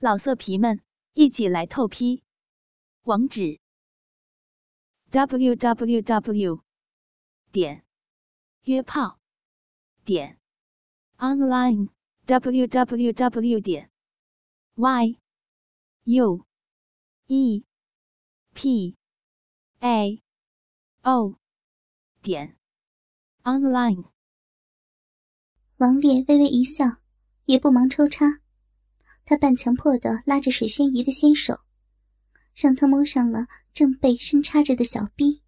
老色皮们，一起来透批！网址：w w w 点约炮点 online w w w 点 y u e p a o 点 online。王烈微微一笑，也不忙抽插。他半强迫的拉着水仙姨的纤手，让她摸上了正被深插着的小臂，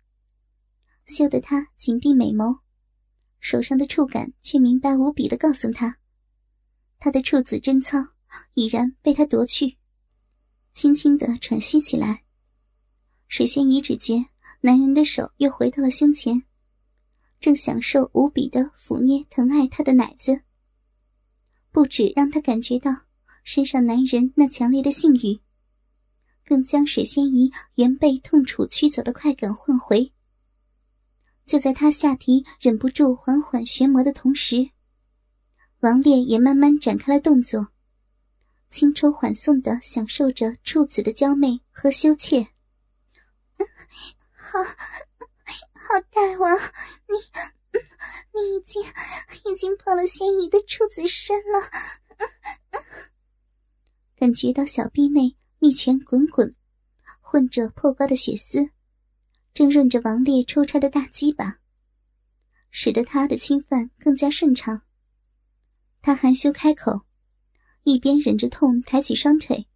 羞得她紧闭美眸，手上的触感却明白无比的告诉她，她的处子贞操已然被他夺去，轻轻的喘息起来。水仙姨只觉男人的手又回到了胸前，正享受无比的抚捏疼爱她的奶子，不止让她感觉到。身上男人那强烈的性欲，更将水仙姨原被痛楚驱走的快感唤回。就在他下体忍不住缓缓旋磨的同时，王烈也慢慢展开了动作，轻抽缓送的享受着处子的娇媚和羞怯。好，好大王，你，你已经已经破了仙姨的处子身了。感觉到小臂内蜜泉滚滚，混着破瓜的血丝，正润着王烈抽插的大鸡巴，使得他的侵犯更加顺畅。他含羞开口，一边忍着痛抬起双腿，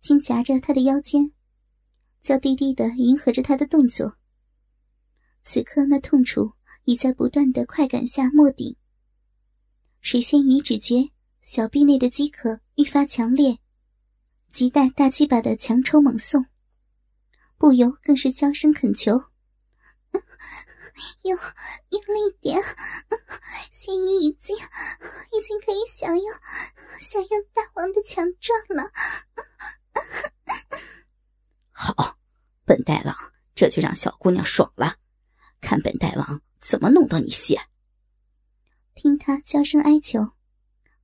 轻夹着他的腰间，娇滴滴的迎合着他的动作。此刻那痛楚已在不断的快感下没顶，水仙已只觉小臂内的饥渴愈发强烈。急待大鸡巴的强抽猛送，不由更是娇声恳求：“ 用用力点，仙姨已经已经可以享用享用大王的强壮了。”好，本大王这就让小姑娘爽了，看本大王怎么弄到你血。听他娇声哀求，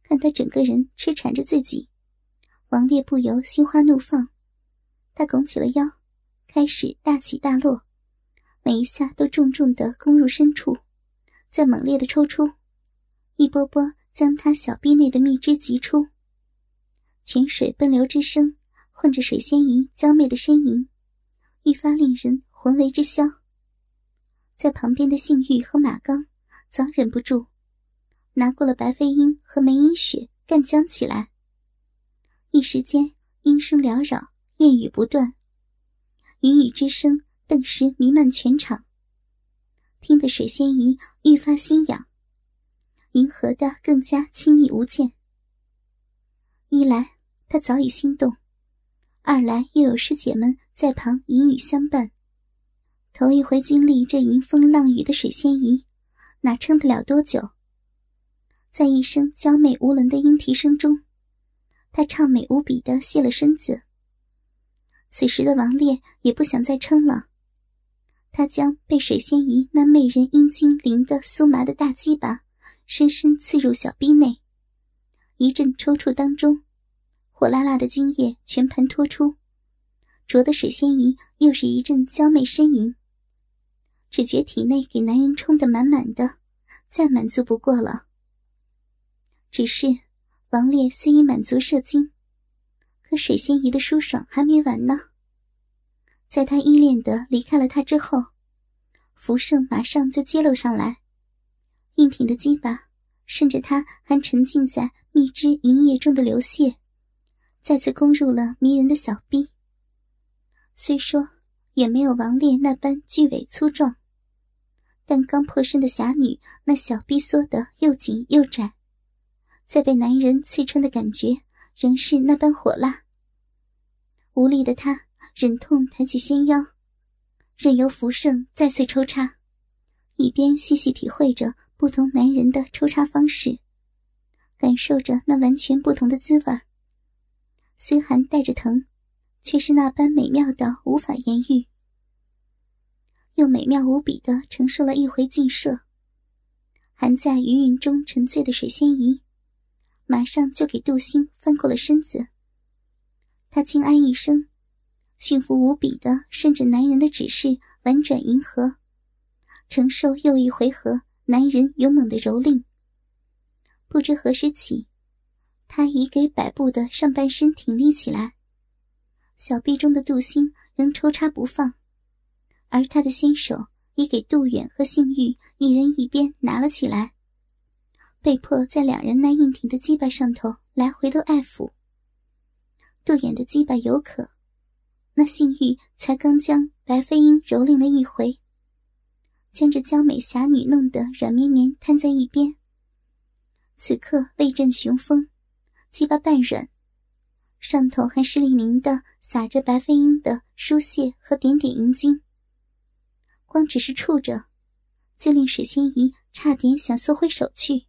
看他整个人痴缠着自己。王烈不由心花怒放，他拱起了腰，开始大起大落，每一下都重重的攻入深处，再猛烈的抽出，一波波将他小臂内的蜜汁挤出。泉水奔流之声，混着水仙吟娇媚的呻吟，愈发令人魂为之消。在旁边的性欲和马刚早忍不住，拿过了白飞鹰和梅英雪干将起来。一时间，音声缭绕，燕语不断，云雨之声顿时弥漫全场，听得水仙姨愈发心痒，迎合的更加亲密无间。一来她早已心动，二来又有师姐们在旁引语相伴，头一回经历这迎风浪雨的水仙姨，哪撑得了多久？在一声娇媚无伦的莺啼声中。他畅美无比的卸了身子。此时的王烈也不想再撑了，他将被水仙姨那媚人阴茎淋得酥麻的大鸡巴深深刺入小臂内，一阵抽搐当中，火辣辣的精液全盘托出，灼得水仙姨又是一阵娇媚呻吟，只觉体内给男人充得满满的，再满足不过了。只是。王烈虽已满足射精，可水仙姨的舒爽还没完呢。在他依恋的离开了他之后，福盛马上就揭露上来，硬挺的鸡巴顺着他还沉浸在蜜汁银液中的流泻，再次攻入了迷人的小臂。虽说远没有王烈那般巨伟粗壮，但刚破身的侠女那小臂缩得又紧又窄。在被男人刺穿的感觉仍是那般火辣。无力的他忍痛抬起纤腰，任由福盛再次抽插，一边细细体会着不同男人的抽插方式，感受着那完全不同的滋味虽寒带着疼，却是那般美妙的无法言喻。又美妙无比的承受了一回劲射，还在余韵中沉醉的水仙姨。马上就给杜兴翻过了身子，他轻哀一声，驯服无比的顺着男人的指示婉转迎合，承受又一回合男人勇猛的蹂躏。不知何时起，他已给摆布的上半身挺立起来，小臂中的杜兴仍抽插不放，而他的纤手已给杜远和性欲一人一边拿了起来。被迫在两人那硬挺的鸡巴上头来回的爱抚。杜远的鸡巴有可，那性欲才刚将白飞鹰蹂躏了一回，将这娇美侠女弄得软绵绵瘫在一边。此刻威震雄风，鸡巴半软，上头还湿淋淋的洒着白飞鹰的疏泄和点点银精。光只是触着，就令水仙姨差点想缩回手去。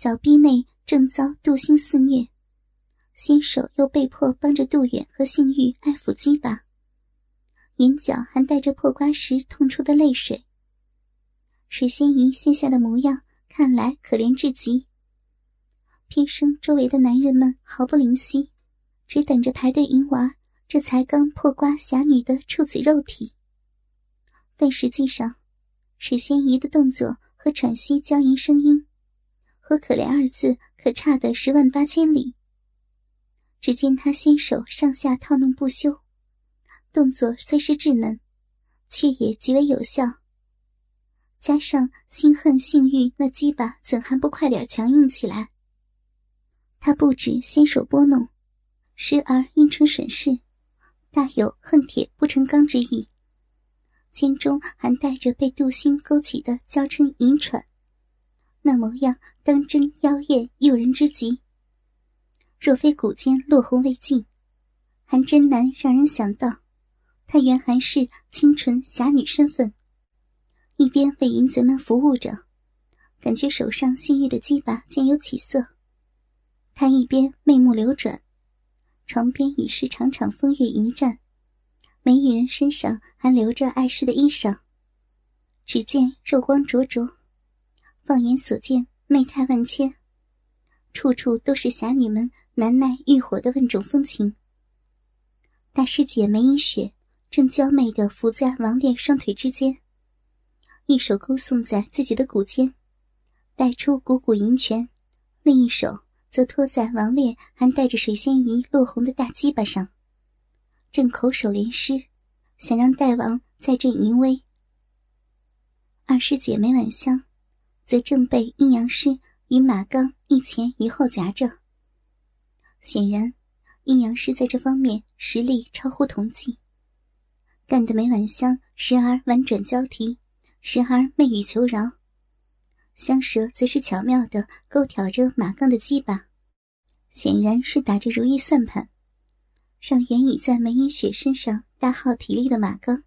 小臂内正遭杜心肆虐，新手又被迫帮着杜远和性欲爱抚鸡巴，眼角还带着破瓜时痛出的泪水。水仙姨现下的模样看来可怜至极，偏生周围的男人们毫不怜惜，只等着排队迎娃这才刚破瓜侠女的处子肉体。但实际上，水仙姨的动作和喘息娇吟声音。和可怜二字可差的十万八千里。只见他纤手上下套弄不休，动作虽是稚嫩，却也极为有效。加上心恨性欲，那鸡巴怎还不快点强硬起来？他不止纤手拨弄，时而阴唇吮视，大有恨铁不成钢之意，肩中还带着被杜心勾起的娇嗔淫喘。那模样当真妖艳诱人之极。若非古间落红未尽，还真难让人想到，她原还是清纯侠女身份。一边为淫贼们服务着，感觉手上性欲的鸡巴渐有起色，她一边媚目流转，床边已是场场风月迎战，每一人身上还留着碍事的衣裳，只见肉光灼灼。放眼所见，媚态万千，处处都是侠女们难耐欲火的万种风情。大师姐梅影雪正娇媚的伏在王烈双腿之间，一手勾送在自己的骨间，带出股股银泉，另一手则托在王烈还带着水仙仪落红的大鸡巴上，正口手连诗，想让大王在这淫威。二师姐梅婉香。则正被阴阳师与马刚一前一后夹着。显然，阴阳师在这方面实力超乎同济，干得梅婉香时而婉转交替，时而媚语求饶。香蛇则是巧妙地勾挑着马刚的鸡巴，显然是打着如意算盘，让原已在梅影雪身上大耗体力的马刚，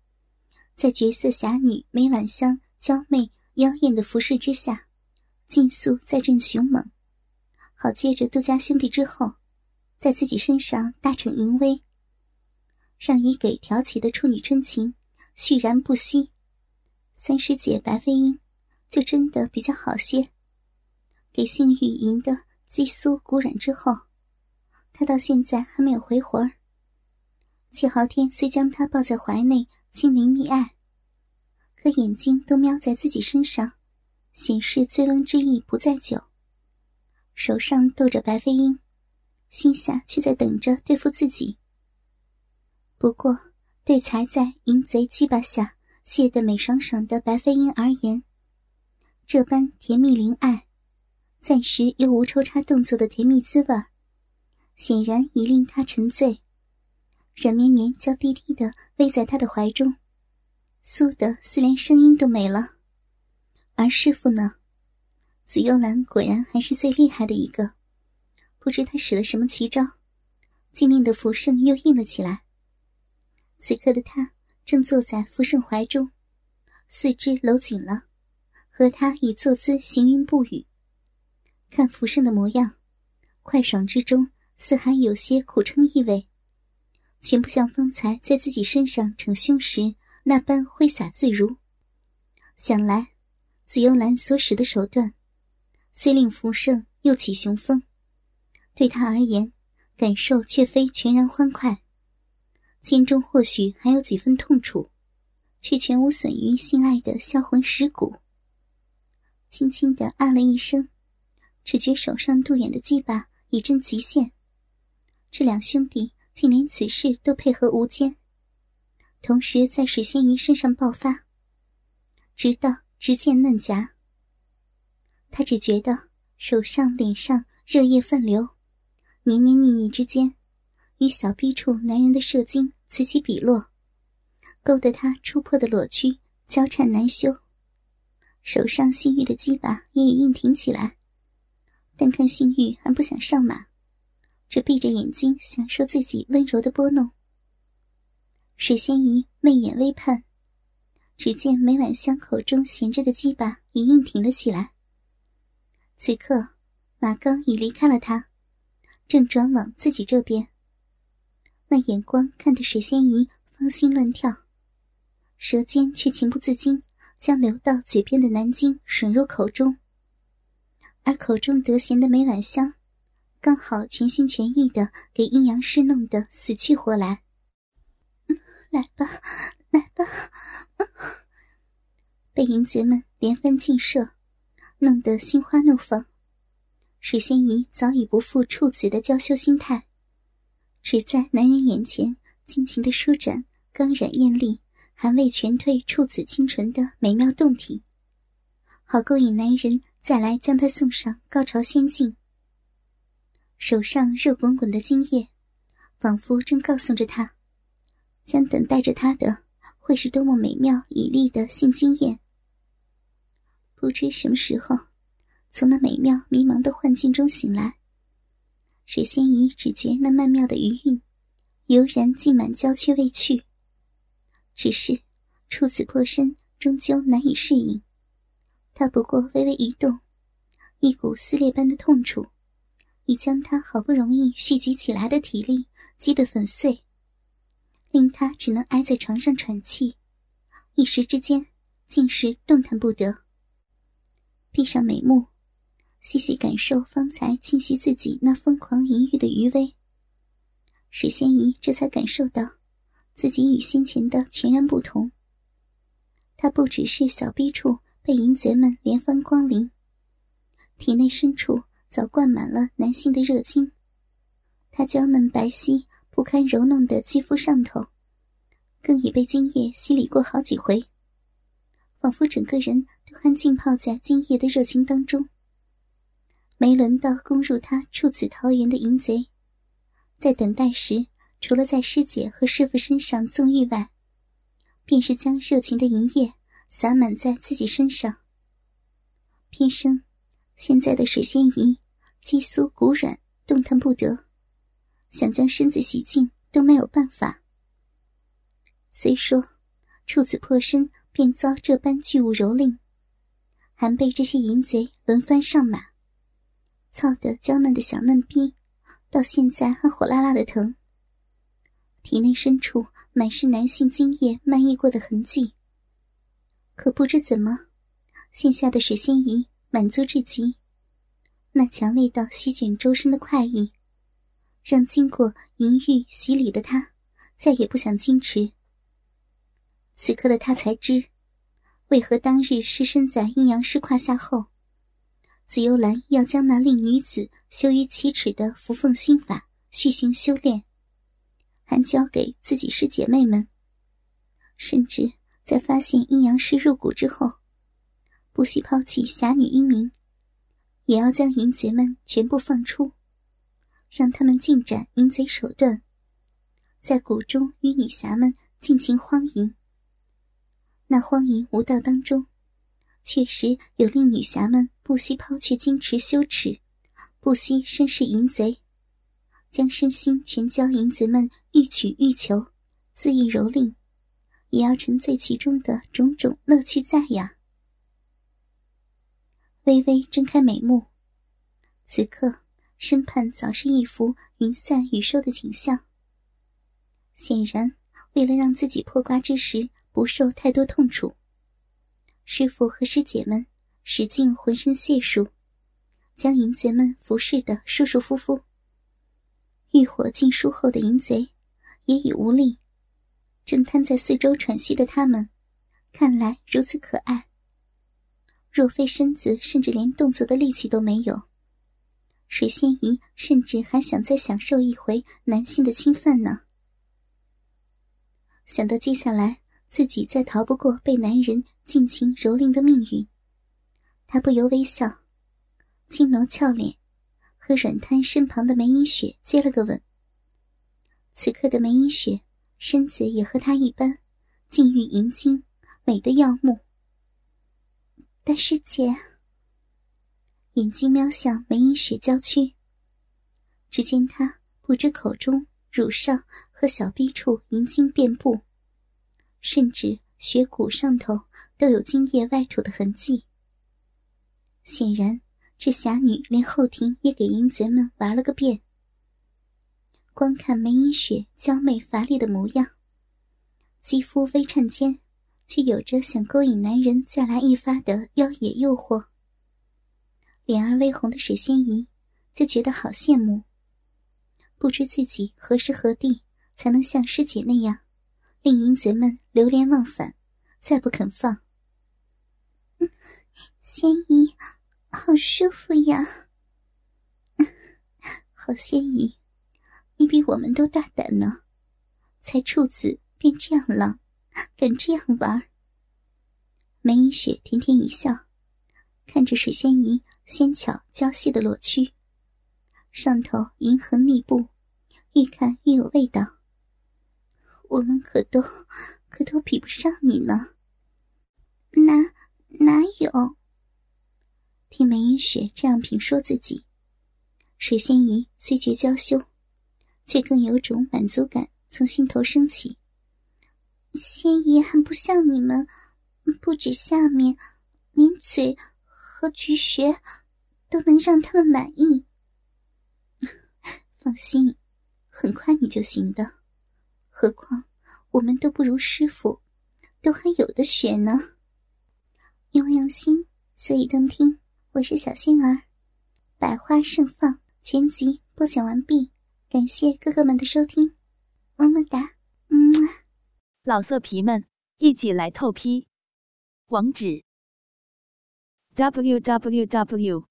在绝色侠女梅婉香娇媚。妖艳的服饰之下，竞速再振雄猛，好借着杜家兄弟之后，在自己身上大逞淫威，让已给挑起的处女春情续燃不息。三师姐白飞鹰就真的比较好些，给性欲淫的激酥骨软之后，他到现在还没有回魂儿。季豪天虽将她抱在怀内亲临密爱。可眼睛都瞄在自己身上，显示醉翁之意不在酒。手上逗着白飞鹰，心下却在等着对付自己。不过，对才在淫贼鸡巴下泄得美爽爽的白飞鹰而言，这般甜蜜灵爱，暂时又无抽插动作的甜蜜滋味，显然已令他沉醉，软绵绵娇滴滴的偎在他的怀中。苏的似连声音都没了，而师傅呢？紫幽兰果然还是最厉害的一个，不知他使了什么奇招，竟令的福盛又硬了起来。此刻的他正坐在福盛怀中，四肢搂紧了，和他以坐姿行云不语。看福盛的模样，快爽之中似还有些苦撑意味，全不像方才在自己身上逞凶时。那般挥洒自如，想来紫幽兰所使的手段，虽令福胜又起雄风，对他而言，感受却非全然欢快，心中或许还有几分痛楚，却全无损于心爱的销魂蚀骨。轻轻的啊了一声，只觉手上杜远的技巴已臻极限。这两兄弟竟连此事都配合无间，同时在水仙姨身上爆发，直到直见嫩颊。他只觉得手上、脸上热液泛流。黏黏腻腻之间，与小臂处男人的射精此起彼落，勾得他触破的裸躯交缠难休。手上性欲的鸡巴也已硬挺起来，但看性欲还不想上马，只闭着眼睛享受自己温柔的拨弄。水仙姨媚眼微盼，只见每晚香口中衔着的鸡巴已硬挺了起来。此刻，马刚已离开了他。正转往自己这边，那眼光看得水仙姨芳心乱跳，舌尖却情不自禁将流到嘴边的南京吮入口中，而口中得闲的每晚香，刚好全心全意的给阴阳师弄得死去活来。来吧，来吧！被淫贼们连番禁射，弄得心花怒放。水仙姨早已不复处子的娇羞心态，只在男人眼前尽情的舒展刚染艳丽、还未全褪处子清纯的美妙动体，好勾引男人再来将她送上高潮仙境。手上热滚滚的精液，仿佛正告诉着他，将等待着他的会是多么美妙绮丽的性经验。不知什么时候。从那美妙迷茫的幻境中醒来，水仙姨只觉那曼妙的余韵悠然浸满娇躯未去。只是初次破身，终究难以适应。她不过微微一动，一股撕裂般的痛楚，已将她好不容易蓄积起来的体力击得粉碎，令他只能挨在床上喘气，一时之间竟是动弹不得。闭上眉目。细细感受方才侵袭自己那疯狂淫欲的余威，水仙姨这才感受到自己与先前的全然不同。她不只是小逼处被淫贼们连番光临，体内深处早灌满了男性的热精。她娇嫩白皙、不堪揉弄的肌肤上头，更已被精液洗礼过好几回，仿佛整个人都还浸泡在精液的热情当中。没轮到攻入他处子桃园的淫贼，在等待时，除了在师姐和师傅身上纵欲外，便是将热情的淫液洒满在自己身上。偏生，现在的水仙姨肌酥骨软，动弹不得，想将身子洗净都没有办法。虽说处子破身便遭这般巨物蹂躏，还被这些淫贼轮番上马。操的娇嫩的小嫩逼，到现在还火辣辣的疼。体内深处满是男性精液漫溢过的痕迹。可不知怎么，现下的水仙姨满足至极，那强烈到席卷周身的快意，让经过淫欲洗礼的她再也不想矜持。此刻的她才知，为何当日失身在阴阳师胯下后。紫幽兰要将那令女子羞于启齿的扶凤心法续行修炼，还交给自己师姐妹们。甚至在发现阴阳师入骨之后，不惜抛弃侠女英名，也要将淫贼们全部放出，让他们尽展淫贼手段，在谷中与女侠们尽情荒淫。那荒淫无道当中。确实有令女侠们不惜抛却矜持羞耻，不惜身世淫贼，将身心全交淫贼们欲取欲求，恣意蹂躏，也要沉醉其中的种种乐趣在呀。微微睁开美目，此刻身畔早是一幅云散雨收的景象。显然，为了让自己破瓜之时不受太多痛楚。师傅和师姐们使尽浑身解数，将淫贼们服侍的舒舒服服。欲火尽数后的淫贼也已无力，正瘫在四周喘息的他们，看来如此可爱。若非身子甚至连动作的力气都没有，水仙姨甚至还想再享受一回男性的侵犯呢。想到接下来自己再逃不过被男人尽情蹂躏的命运，她不由微笑，轻挪俏脸，和软瘫身旁的梅影雪接了个吻。此刻的梅影雪身子也和她一般，禁欲盈睛，美得耀目。大师姐，眼睛瞄向梅影雪娇躯，只见她不知口中、乳上和小臂处银精遍布，甚至血骨上头都有精液外吐的痕迹。显然，这侠女连后庭也给淫贼们玩了个遍。光看梅影雪娇媚乏力的模样，肌肤微颤间。却有着想勾引男人再来一发的妖冶诱惑。脸儿微红的水仙姨就觉得好羡慕，不知自己何时何地才能像师姐那样，令淫贼们流连忘返，再不肯放。仙姨，好舒服呀！好仙姨，你比我们都大胆呢，才处子便这样浪。敢这样玩？梅影雪甜甜一笑，看着水仙姨纤巧娇细的裸躯，上头银痕密布，越看越有味道。我们可都可都比不上你呢。哪哪有？听梅影雪这样评说自己，水仙姨虽觉娇羞，却更有种满足感从心头升起。仙姨还不像你们，不止下面，连嘴和菊穴都能让他们满意。放心，很快你就行的。何况我们都不如师傅，都还有的学呢。欲望用心，所以动听。我是小仙儿，百花盛放全集播讲完毕，感谢哥哥们的收听，么么哒，嗯。老色皮们，一起来透批！网址：w w w